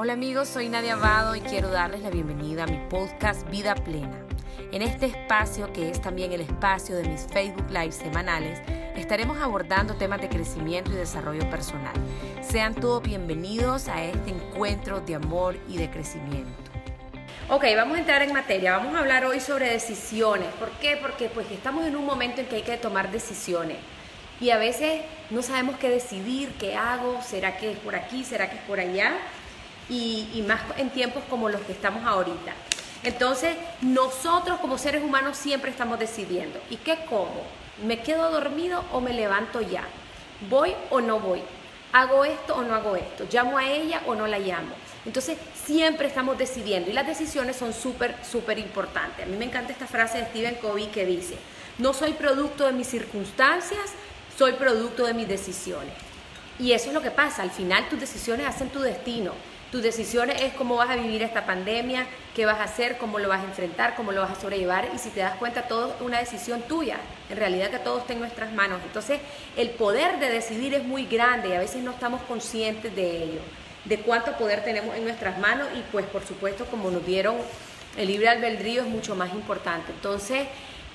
Hola amigos, soy Nadia Abado y quiero darles la bienvenida a mi podcast Vida Plena. En este espacio, que es también el espacio de mis Facebook Live semanales, estaremos abordando temas de crecimiento y desarrollo personal. Sean todos bienvenidos a este encuentro de amor y de crecimiento. Ok, vamos a entrar en materia. Vamos a hablar hoy sobre decisiones. ¿Por qué? Porque pues estamos en un momento en que hay que tomar decisiones. Y a veces no sabemos qué decidir, qué hago, será que es por aquí, será que es por allá y, más en tiempos como los que estamos ahorita. Entonces, nosotros como seres humanos siempre estamos decidiendo. ¿Y qué como? ¿Me quedo dormido o me levanto ya? ¿Voy o no voy? ¿Hago esto o no hago esto? ¿Llamo a ella o no la llamo? Entonces, siempre estamos decidiendo y las decisiones son súper, súper importantes. A mí me encanta esta frase de Stephen Covey que dice, no soy producto de mis circunstancias, soy producto de mis decisiones. Y eso es lo que pasa, al final tus decisiones hacen tu destino. Tus decisiones es cómo vas a vivir esta pandemia, qué vas a hacer, cómo lo vas a enfrentar, cómo lo vas a sobrellevar y si te das cuenta todo es una decisión tuya, en realidad que todo está en nuestras manos. Entonces el poder de decidir es muy grande y a veces no estamos conscientes de ello, de cuánto poder tenemos en nuestras manos y pues por supuesto como nos dieron el libre albedrío es mucho más importante. Entonces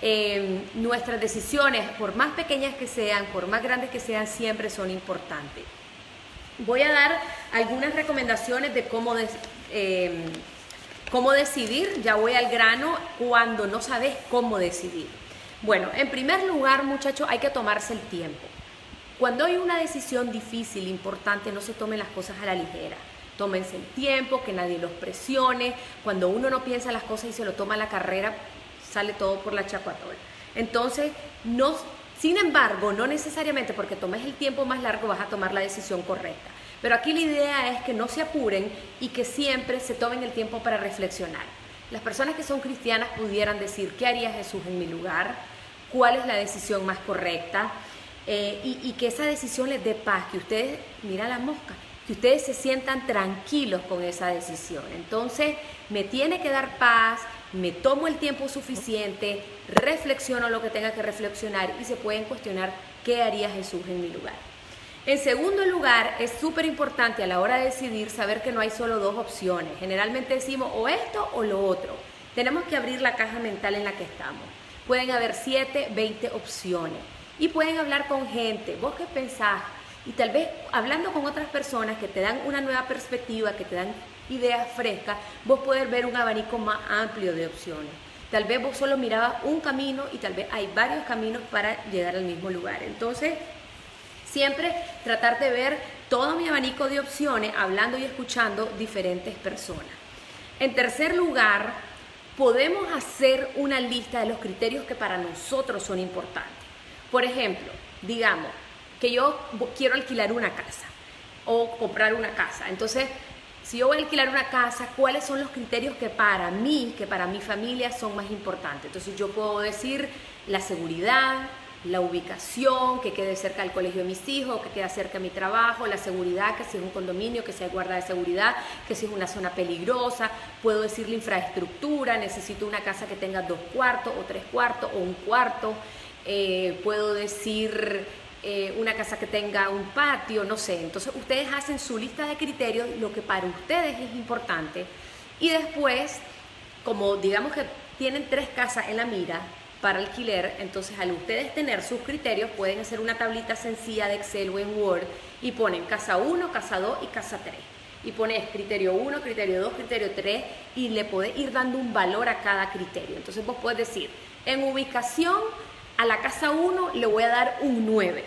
eh, nuestras decisiones, por más pequeñas que sean, por más grandes que sean, siempre son importantes. Voy a dar algunas recomendaciones de cómo, em, cómo decidir, ya voy al grano, cuando no sabes cómo decidir. Bueno, en primer lugar, muchachos, hay que tomarse el tiempo. Cuando hay una decisión difícil, importante, no se tomen las cosas a la ligera. Tómense el tiempo, que nadie los presione. Cuando uno no piensa las cosas y se lo toma a la carrera, sale todo por la chacuatola. Entonces, no sin embargo, no necesariamente porque tomes el tiempo más largo vas a tomar la decisión correcta. Pero aquí la idea es que no se apuren y que siempre se tomen el tiempo para reflexionar. Las personas que son cristianas pudieran decir, ¿qué haría Jesús en mi lugar? ¿Cuál es la decisión más correcta? Eh, y, que esa decisión les dé paz, que ustedes, mira la mosca, que ustedes se sientan tranquilos con esa decisión. Entonces, me tiene que dar paz, me tomo el tiempo suficiente, reflexiono lo que tenga que reflexionar y se pueden cuestionar qué haría Jesús en mi lugar. En segundo lugar, es súper importante a la hora de decidir saber que no hay solo dos opciones. Generalmente decimos o esto o lo otro. Tenemos que abrir la caja mental en la que estamos. Pueden haber 7, 20 opciones. Y pueden hablar con gente. ¿Vos qué pensás? Y tal vez hablando con otras personas que te dan una nueva perspectiva, que te dan ideas frescas, vos podés ver un abanico más amplio de opciones. Tal vez vos solo mirabas un camino y tal vez hay varios caminos para llegar al mismo lugar. Entonces, siempre tratar de ver todo mi abanico de opciones, hablando y escuchando diferentes personas. En tercer lugar, podemos hacer una lista de los criterios que para nosotros son importantes. Por ejemplo, digamos que yo quiero alquilar una casa o comprar una casa. Entonces, si yo voy a alquilar una casa, ¿cuáles son los criterios que para mí, que para mi familia son más importantes? Entonces yo puedo decir la seguridad, la ubicación, que quede cerca del colegio de mis hijos, que quede cerca de mi trabajo, la seguridad, que si es un condominio, que sea guarda de seguridad, que si es una zona peligrosa, puedo decir la infraestructura, necesito una casa que tenga dos cuartos o tres cuartos o un cuarto, eh, puedo decir eh, una casa que tenga un patio, no sé. Entonces ustedes hacen su lista de criterios, lo que para ustedes es importante. Y después, como digamos que tienen tres casas en la mira para alquiler, entonces al ustedes tener sus criterios pueden hacer una tablita sencilla de Excel o en Word y ponen casa 1, casa 2 y casa 3. Y pones criterio 1, criterio 2, criterio 3 y le podés ir dando un valor a cada criterio. Entonces vos puedes decir, en ubicación a la casa 1 le voy a dar un 9.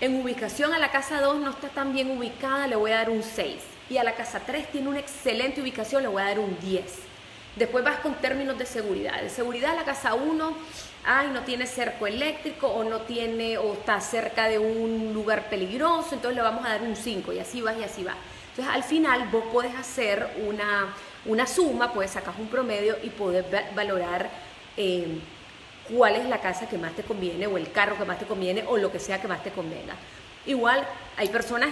En ubicación a la casa 2 no está tan bien ubicada, le voy a dar un 6. Y a la casa 3 tiene una excelente ubicación, le voy a dar un 10. Después vas con términos de seguridad. De seguridad la casa 1, ay, no tiene cerco eléctrico o no tiene o está cerca de un lugar peligroso, entonces le vamos a dar un 5 y así vas y así va. Entonces al final vos podés hacer una, una suma, puedes sacar un promedio y poder valorar eh, cuál es la casa que más te conviene o el carro que más te conviene o lo que sea que más te convenga. Igual hay personas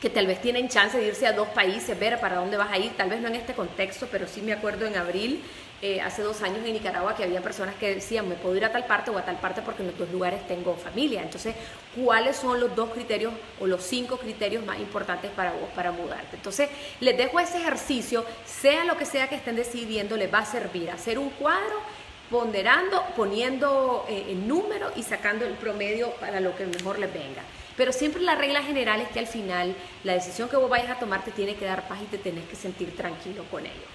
que tal vez tienen chance de irse a dos países, ver para dónde vas a ir, tal vez no en este contexto, pero sí me acuerdo en abril, eh, hace dos años en Nicaragua, que había personas que decían, me puedo ir a tal parte o a tal parte porque en los dos lugares tengo familia. Entonces, ¿cuáles son los dos criterios o los cinco criterios más importantes para vos para mudarte? Entonces, les dejo ese ejercicio, sea lo que sea que estén decidiendo, les va a servir hacer un cuadro ponderando, poniendo eh, el número y sacando el promedio para lo que mejor les venga. Pero siempre la regla general es que al final la decisión que vos vayas a tomar te tiene que dar paz y te tenés que sentir tranquilo con ello.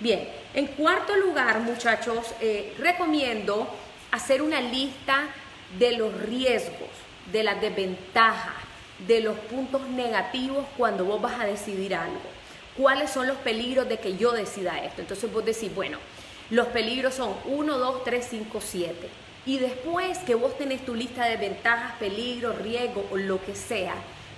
Bien, en cuarto lugar, muchachos, eh, recomiendo hacer una lista de los riesgos, de las desventajas, de los puntos negativos cuando vos vas a decidir algo. ¿Cuáles son los peligros de que yo decida esto? Entonces vos decís, bueno, los peligros son 1, 2, 3, 5, 7 y después que vos tenés tu lista de ventajas, peligros, riesgos o lo que sea,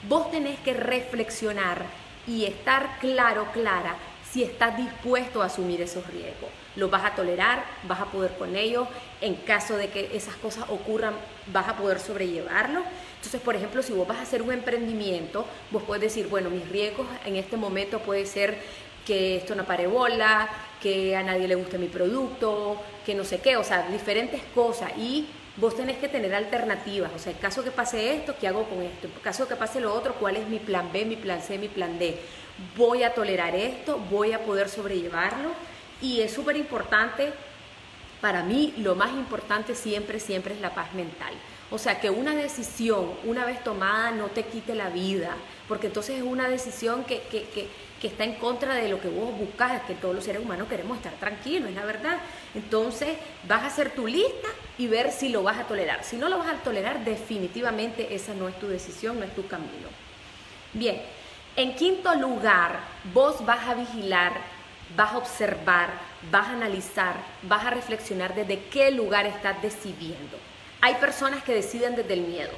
vos tenés que reflexionar y estar claro, clara, si estás dispuesto a asumir esos riesgos. ¿Los vas a tolerar? ¿Vas a poder con ellos? En caso de que esas cosas ocurran, ¿vas a poder sobrellevarlo? Entonces, por ejemplo, si vos vas a hacer un emprendimiento, vos puedes decir, bueno, mis riesgos en este momento puede ser que esto no pare bola, que a nadie le guste mi producto, que no sé qué, o sea, diferentes cosas. Y vos tenés que tener alternativas, o sea, en caso que pase esto, ¿qué hago con esto? En caso que pase lo otro, ¿cuál es mi plan B, mi plan C, mi plan D? ¿Voy a tolerar esto? ¿Voy a poder sobrellevarlo? Y es súper importante, para mí lo más importante siempre, siempre es la paz mental. O sea, que una decisión, una vez tomada, no te quite la vida, porque entonces es una decisión que, que, que que está en contra de lo que vos buscas, que todos los seres humanos queremos estar tranquilos, es la verdad. Entonces vas a hacer tu lista y ver si lo vas a tolerar. Si no lo vas a tolerar, definitivamente esa no es tu decisión, no es tu camino. Bien, en quinto lugar, vos vas a vigilar, vas a observar, vas a analizar, vas a reflexionar desde qué lugar estás decidiendo. Hay personas que deciden desde el miedo.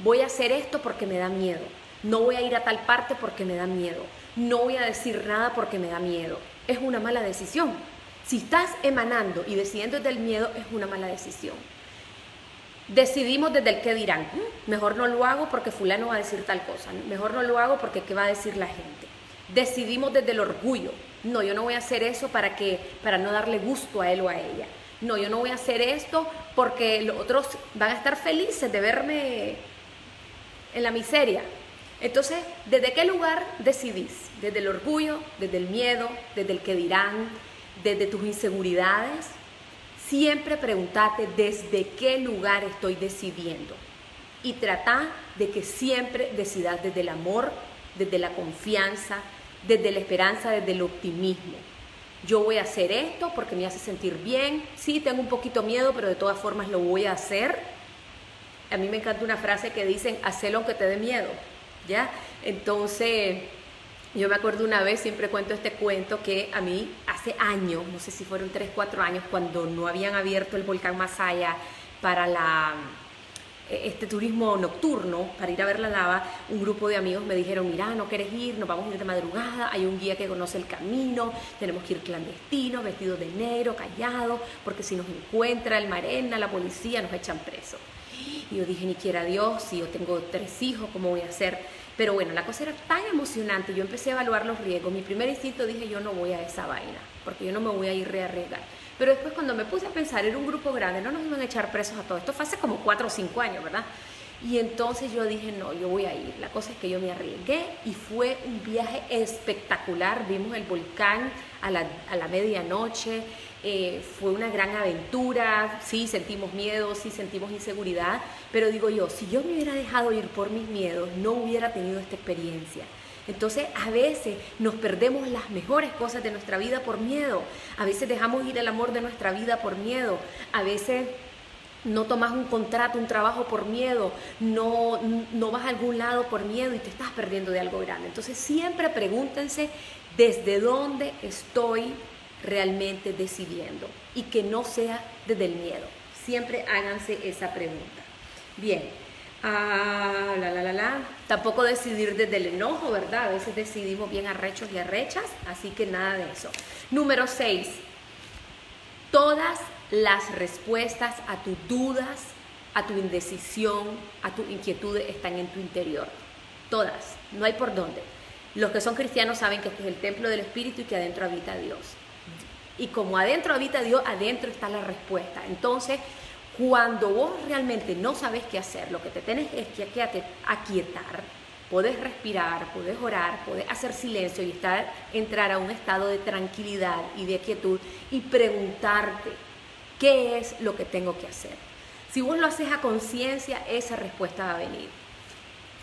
Voy a hacer esto porque me da miedo. No voy a ir a tal parte porque me da miedo no voy a decir nada porque me da miedo. Es una mala decisión. Si estás emanando y decidiendo desde el miedo, es una mala decisión. Decidimos desde el qué dirán. Mm, mejor no lo hago porque fulano va a decir tal cosa. Mejor no lo hago porque qué va a decir la gente. Decidimos desde el orgullo. No, yo no voy a hacer eso para que para no darle gusto a él o a ella. No, yo no voy a hacer esto porque los otros van a estar felices de verme en la miseria. Entonces, ¿desde qué lugar decidís? ¿Desde el orgullo, desde el miedo, desde el que dirán, desde tus inseguridades? Siempre pregúntate desde qué lugar estoy decidiendo. Y trata de que siempre decidas desde el amor, desde la confianza, desde la esperanza, desde el optimismo. Yo voy a hacer esto porque me hace sentir bien. Sí, tengo un poquito miedo, pero de todas formas lo voy a hacer. A mí me encanta una frase que dicen, hacelo aunque te dé miedo. ¿ya? Entonces, yo me acuerdo una vez, siempre cuento este cuento, que a mí hace años, no sé si fueron 3, 4 años, cuando no habían abierto el volcán Masaya para la este turismo nocturno para ir a ver la lava, un grupo de amigos me dijeron, mira, no quieres ir, nos vamos a ir de madrugada, hay un guía que conoce el camino, tenemos que ir clandestino, vestido de negro, callado, porque si nos encuentra el marena, la policía, nos echan presos. Y yo dije, ni quiera Dios, si yo tengo tres hijos, ¿cómo voy a hacer? Pero bueno, la cosa era tan emocionante, yo empecé a evaluar los riesgos. Mi primer instinto dije, yo no voy a esa vaina, porque yo no me voy a ir a arriesgar. Pero después cuando me puse a pensar, era un grupo grande, no nos iban a echar presos a todos. Esto fue hace como cuatro o cinco años, ¿verdad? Y entonces yo dije, no, yo voy a ir. La cosa es que yo me arriesgué y fue un viaje espectacular. Vimos el volcán a la, a la medianoche, eh, fue una gran aventura, sí sentimos miedo, sí sentimos inseguridad, pero digo yo, si yo me hubiera dejado ir por mis miedos, no hubiera tenido esta experiencia. Entonces a veces nos perdemos las mejores cosas de nuestra vida por miedo, a veces dejamos ir el amor de nuestra vida por miedo, a veces no tomas un contrato, un trabajo por miedo, no, no vas a algún lado por miedo y te estás perdiendo de algo grande. Entonces siempre pregúntense desde dónde estoy realmente decidiendo y que no sea desde el miedo. Siempre háganse esa pregunta. Bien, ah, la, la, la, la. Tampoco decidir desde el enojo, ¿verdad? A veces decidimos bien arrechos y arrechas, así que nada de eso. Número 6. Todas las respuestas a tus dudas, a tu indecisión, a tus inquietudes están en tu interior. todas, no hay por dónde. Los que son cristianos saben que este es el templo del Espíritu y que adentro habita Dios. Y como adentro habita Dios, adentro está la respuesta. Entonces, cuando vos realmente no sabes qué hacer, lo que te tenés es que aquietar, podés respirar, podés orar, podés hacer silencio y estar, entrar a un estado de tranquilidad y de quietud y preguntarte qué es lo que tengo que hacer. Si vos lo haces a conciencia, esa respuesta va a venir.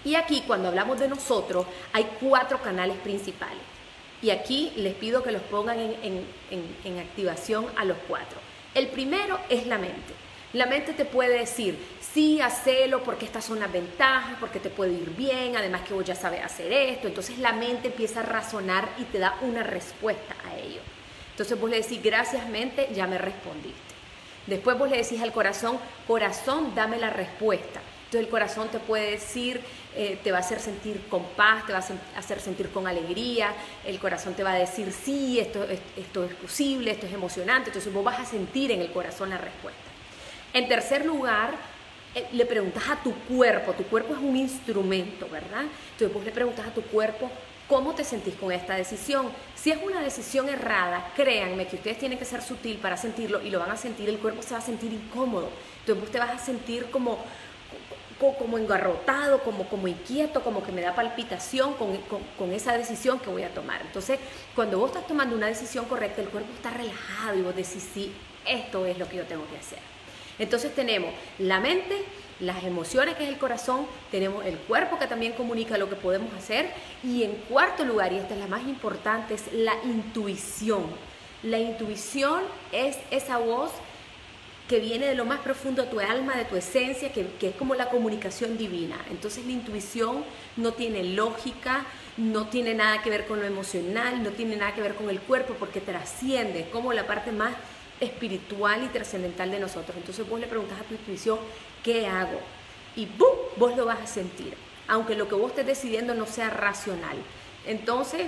Y aquí, cuando hablamos de nosotros, hay cuatro canales principales. Y aquí les pido que los pongan en, en activación a los cuatro. El primero es la mente. La mente te puede decir, sí, hacelo porque estas son las ventajas, porque te puede ir bien, además que vos ya sabes hacer esto. Entonces la mente empieza a razonar y te da una respuesta a ello. Entonces vos le decís, gracias mente, ya me respondiste. Después vos le decís al corazón, corazón, dame la respuesta. Entonces el corazón te puede decir, eh, te va a hacer sentir con paz, te va a hacer sentir con alegría, el corazón te va a decir, sí, esto, esto es posible, esto es emocionante. Entonces vos vas a sentir en el corazón la respuesta. En tercer lugar, eh, le preguntas a tu cuerpo, tu cuerpo es un instrumento, ¿verdad? Entonces vos le preguntas a tu cuerpo, ¿cómo te sentís con esta decisión? Si es una decisión errada, créanme que ustedes tienen que ser sutil para sentirlo y lo van a sentir, el cuerpo se va a sentir incómodo. Entonces vos te vas a sentir como como engarrotado, como, como inquieto, como que me da palpitación con, con, esa decisión que voy a tomar. Entonces, cuando vos estás tomando una decisión correcta, el cuerpo está relajado y vos decís, sí, esto es lo que yo tengo que hacer. Entonces tenemos la mente, las emociones que es el corazón, tenemos el cuerpo que también comunica lo que podemos hacer y en cuarto lugar, y esta es la más importante, es la intuición. La intuición es esa voz que viene de lo más profundo de tu alma, de tu esencia, que, que, es como la comunicación divina. Entonces la intuición no tiene lógica, no tiene nada que ver con lo emocional, no tiene nada que ver con el cuerpo, porque trasciende, como la parte más espiritual y trascendental de nosotros. Entonces vos le preguntas a tu intuición, ¿qué hago? Y ¡bum! vos lo vas a sentir, aunque lo que vos estés decidiendo no sea racional. Entonces,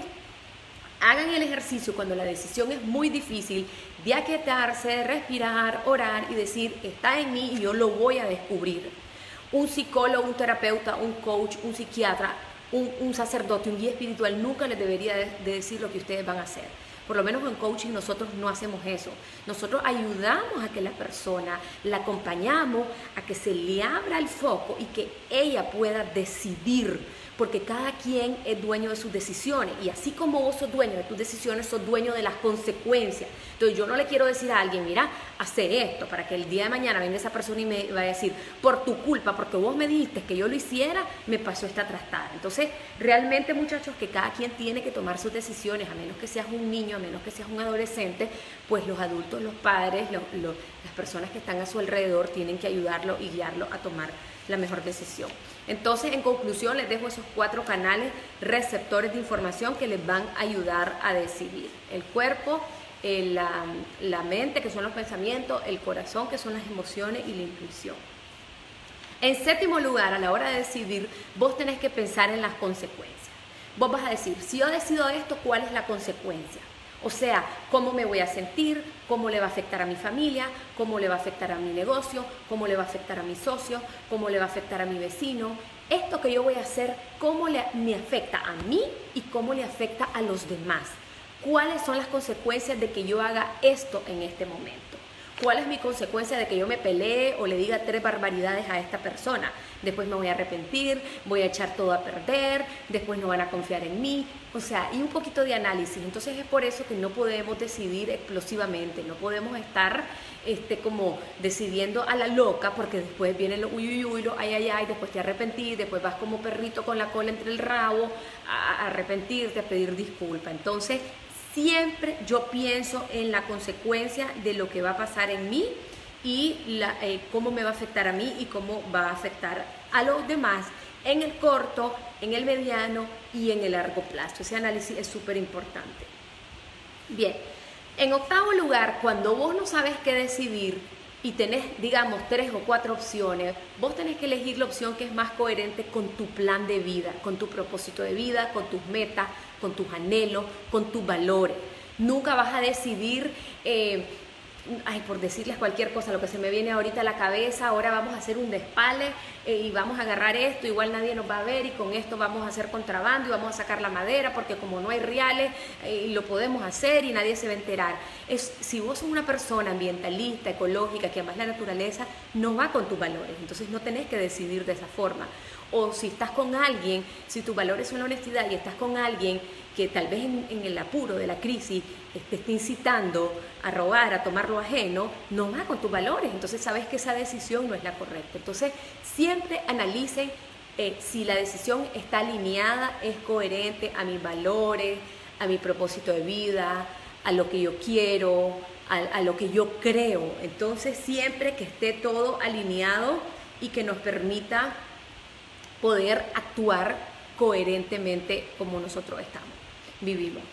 hagan el ejercicio cuando la decisión es muy difícil de aquietarse, respirar, orar y decir, está en mí y yo lo voy a descubrir. Un psicólogo, un terapeuta, un coach, un psiquiatra, un, sacerdote, un guía espiritual nunca les debería de decir lo que ustedes van a hacer por lo menos en coaching nosotros no hacemos eso. Nosotros ayudamos a que la persona, la acompañamos a que se le abra el foco y que ella pueda decidir porque cada quien es dueño de sus decisiones y así como vos sos dueño de tus decisiones, sos dueño de las consecuencias. Entonces yo no le quiero decir a alguien, mira, hace esto para que el día de mañana venga esa persona y me va a decir, por tu culpa, porque vos me dijiste que yo lo hiciera, me pasó esta trastada. Entonces, realmente muchachos, que cada quien tiene que tomar sus decisiones, a menos que seas un niño, a menos que seas un adolescente, pues los adultos, los padres, las personas que están a su alrededor tienen que ayudarlo y guiarlo a tomar la mejor decisión. Entonces, en conclusión, les dejo esos cuatro canales receptores de información que les van a ayudar a decidir. El cuerpo, eh, la, la mente, que son los pensamientos, el corazón, que son las emociones y la intuición. En séptimo lugar, a la hora de decidir, vos tenés que pensar en las consecuencias. Vos vas a decir, si yo decido esto, ¿cuál es la consecuencia? O sea, cómo me voy a sentir, cómo le va a afectar a mi familia, cómo le va a afectar a mi negocio, cómo le va a afectar a mi socio, cómo le va a afectar a mi vecino. Esto que yo voy a hacer, cómo le, me afecta a mí y cómo le afecta a los demás. ¿Cuáles son las consecuencias de que yo haga esto en este momento? ¿Cuál es mi consecuencia de que yo me pelee o le diga tres barbaridades a esta persona? Después me voy a arrepentir, voy a echar todo a perder, después no van a confiar en mí. O sea, y un poquito de análisis. Entonces es por eso que no podemos decidir explosivamente, no podemos estar este, como decidiendo a la loca, porque después viene lo uy, uy, uy, lo ay, ay, ay, después te arrepentís, después vas como perrito con la cola entre el rabo a arrepentirte, a pedir disculpa. Entonces siempre yo pienso en la consecuencia de lo que va a pasar en mí y eh, cómo me va a afectar a mí y cómo va a afectar a los demás en el corto, en el mediano y en el largo plazo. Ese análisis es súper importante. Bien, en octavo lugar, cuando vos no sabes qué decidir y tenés, digamos, tres o cuatro opciones, vos tenés que elegir la opción que es más coherente con tu plan de vida, con tu propósito de vida, con tus metas, con tus anhelos, con tus valores. Nunca vas a decidir eh, ay, por decirles cualquier cosa, lo que se me viene ahorita a la cabeza, ahora vamos a hacer un despale eh, y vamos a agarrar esto, igual nadie nos va a ver y con esto vamos a hacer contrabando y vamos a sacar la madera porque como no hay reales eh, lo podemos hacer y nadie se va a enterar. Es, si vos sos una persona ambientalista, ecológica, que amas la naturaleza, no va con tus valores, entonces no tenés que decidir de esa forma. O si estás con alguien, si tus valores son la honestidad y estás con alguien que tal vez en, el apuro de la crisis te esté incitando a robar, a tomar lo ajeno, no va con tus valores. Entonces sabes que esa decisión no es la correcta. Entonces siempre analicen eh, si la decisión está alineada, es coherente a mis valores, a mi propósito de vida, a lo que yo quiero, a, lo que yo creo. Entonces siempre que esté todo alineado y que nos permita poder actuar coherentemente como nosotros estamos vivimos.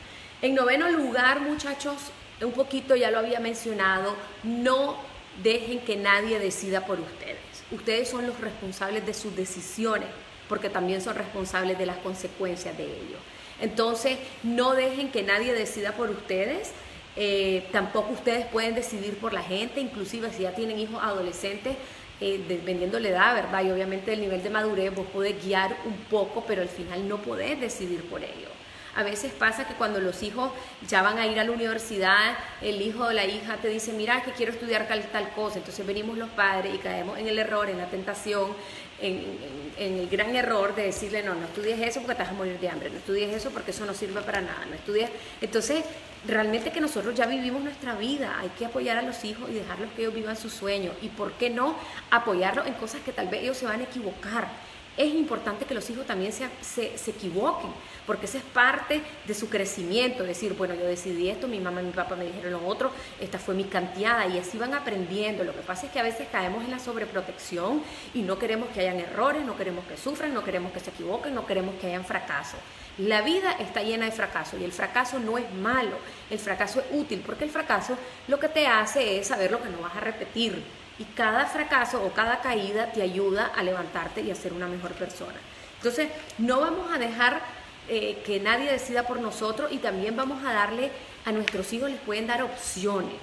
En noveno lugar, muchachos, un poquito ya lo había mencionado, no dejen que nadie decida por ustedes. Ustedes son los responsables de sus decisiones, porque también son responsables de las consecuencias de ello. Entonces, no dejen que nadie decida por ustedes. Eh, tampoco ustedes pueden decidir por la gente, inclusive si ya tienen hijos adolescentes, eh, dependiendo la edad, ¿verdad? Y obviamente el nivel de madurez, vos podés guiar un poco, pero al final no podés decidir por ellos. A veces pasa que cuando los hijos ya van a ir a la universidad, el hijo o la hija te dice, mira, que quiero estudiar tal, tal cosa. Entonces venimos los padres y caemos en el error, en la tentación, en, el gran error de decirle, no, no estudies eso porque te vas a morir de hambre, no estudies eso porque eso no sirve para nada, no estudies. Entonces, realmente que nosotros ya vivimos nuestra vida, hay que apoyar a los hijos y dejarlos que ellos vivan sus sueños. Y por qué no apoyarlos en cosas que tal vez ellos se van a equivocar es importante que los hijos también se, se, equivoquen, porque esa es parte de su crecimiento, decir, bueno, yo decidí esto, mi mamá y mi papá me dijeron lo otro, esta fue mi canteada, y así van aprendiendo. Lo que pasa es que a veces caemos en la sobreprotección y no queremos que hayan errores, no queremos que sufran, no queremos que se equivoquen, no queremos que hayan fracaso. La vida está llena de fracaso y el fracaso no es malo, el fracaso es útil, porque el fracaso lo que te hace es saber lo que no vas a repetir y cada fracaso o cada caída te ayuda a levantarte y a ser una mejor persona. Entonces, no vamos a dejar eh, que nadie decida por nosotros y también vamos a darle a nuestros hijos, les pueden dar opciones.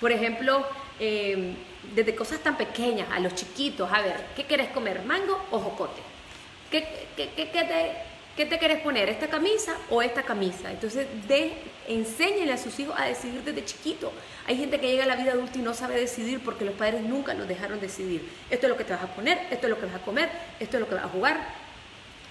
Por ejemplo, em, desde cosas tan pequeñas a los chiquitos, a ver, ¿qué quieres comer? ¿Mango o jocote? ¿Qué, qué, qué, qué te, ¿Qué te quieres poner? ¿Esta camisa o esta camisa? Entonces, de, enséñenle a sus hijos a decidir desde chiquito. Hay gente que llega a la vida adulta y no sabe decidir porque los padres nunca los dejaron decidir. Esto es lo que te vas a poner, esto es lo que vas a comer, esto es lo que vas a jugar,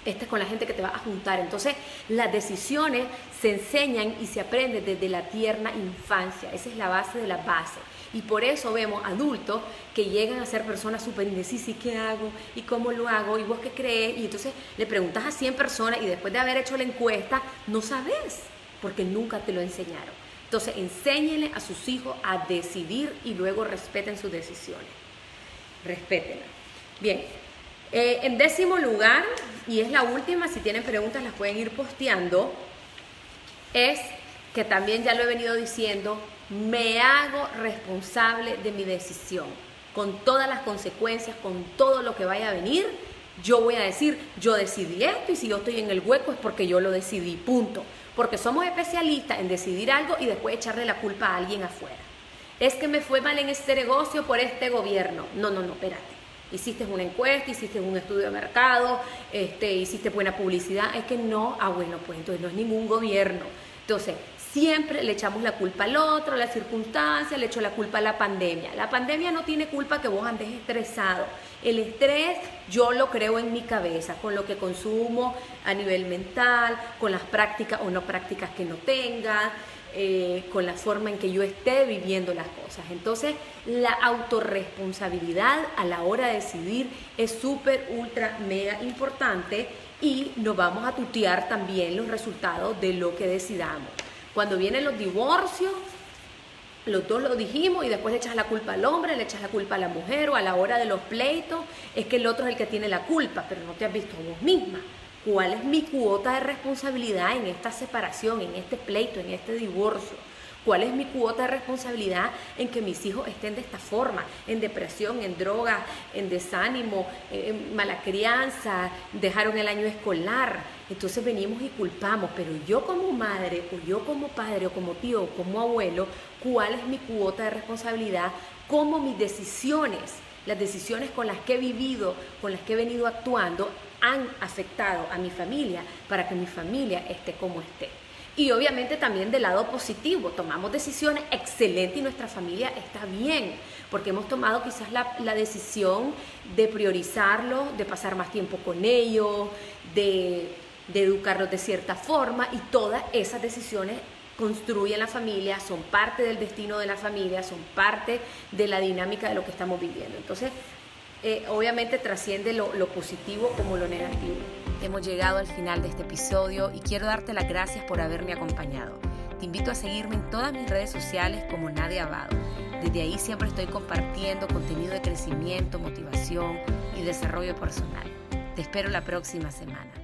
esta es con la gente que te va a juntar. Entonces, las decisiones se enseñan y se aprenden desde la tierna infancia. Esa es la base de la base. Y por eso vemos adultos que llegan a ser personas súper indecisas, ¿y qué hago? ¿Y cómo lo hago? ¿Y vos qué crees? Y entonces le preguntas a 100 personas y después de haber hecho la encuesta, no sabes, porque nunca te lo enseñaron. Entonces, enséñenle a sus hijos a decidir y luego respeten sus decisiones. Respétenla. Bien, eh, en décimo lugar, y es la última, si tienen preguntas las pueden ir posteando, es que también ya lo he venido diciendo, me hago responsable de mi decisión, con todas las consecuencias, con todo lo que vaya a venir. Yo voy a decir, yo decidí esto y si yo estoy en el hueco es porque yo lo decidí, punto. Porque somos especialistas en decidir algo y después echarle la culpa a alguien afuera. Es que me fue mal en este negocio por este gobierno. No, no, no, espérate. Hiciste una encuesta, hiciste un estudio de mercado, este, hiciste buena publicidad. Es que no, ah, bueno, pues entonces no es ningún gobierno. Entonces, Siempre le echamos la culpa al otro, a la circunstancia, le echo la culpa a la pandemia. La pandemia no tiene culpa que vos andes estresado. El estrés yo lo creo en mi cabeza, con lo que consumo a nivel mental, con las prácticas o no prácticas que no tenga, eh, con la forma en que yo esté viviendo las cosas. Entonces, la autorresponsabilidad a la hora de decidir es súper, ultra, mega importante y nos vamos a tutear también los resultados de lo que decidamos. Cuando vienen los divorcios, los dos lo dijimos y después le echas la culpa al hombre, le echas la culpa a la mujer o a la hora de los pleitos, es que el otro es el que tiene la culpa, pero no te has visto a vos misma. ¿Cuál es mi cuota de responsabilidad en esta separación, en este pleito, en este divorcio? ¿Cuál es mi cuota de responsabilidad en que mis hijos estén de esta forma? En depresión, en drogas, en desánimo, en mala crianza, dejaron el año escolar. Entonces venimos y culpamos, pero yo como madre, o yo como padre, o como tío, o como abuelo, ¿cuál es mi cuota de responsabilidad? ¿Cómo mis decisiones, las decisiones con las que he vivido, con las que he venido actuando, han afectado a mi familia para que mi familia esté como esté? Y obviamente también del lado positivo, tomamos decisiones excelentes y nuestra familia está bien, porque hemos tomado quizás la, decisión de priorizarlos, de pasar más tiempo con ellos, de, de educarlos de cierta forma y todas esas decisiones construyen la familia, son parte del destino de la familia, son parte de la dinámica de lo que estamos viviendo. Entonces, eh, obviamente trasciende lo, positivo como lo negativo. Hemos llegado al final de este episodio y quiero darte las gracias por haberme acompañado. Te invito a seguirme en todas mis redes sociales como Nadia Abado. Desde ahí siempre estoy compartiendo contenido de crecimiento, motivación y desarrollo personal. Te espero la próxima semana.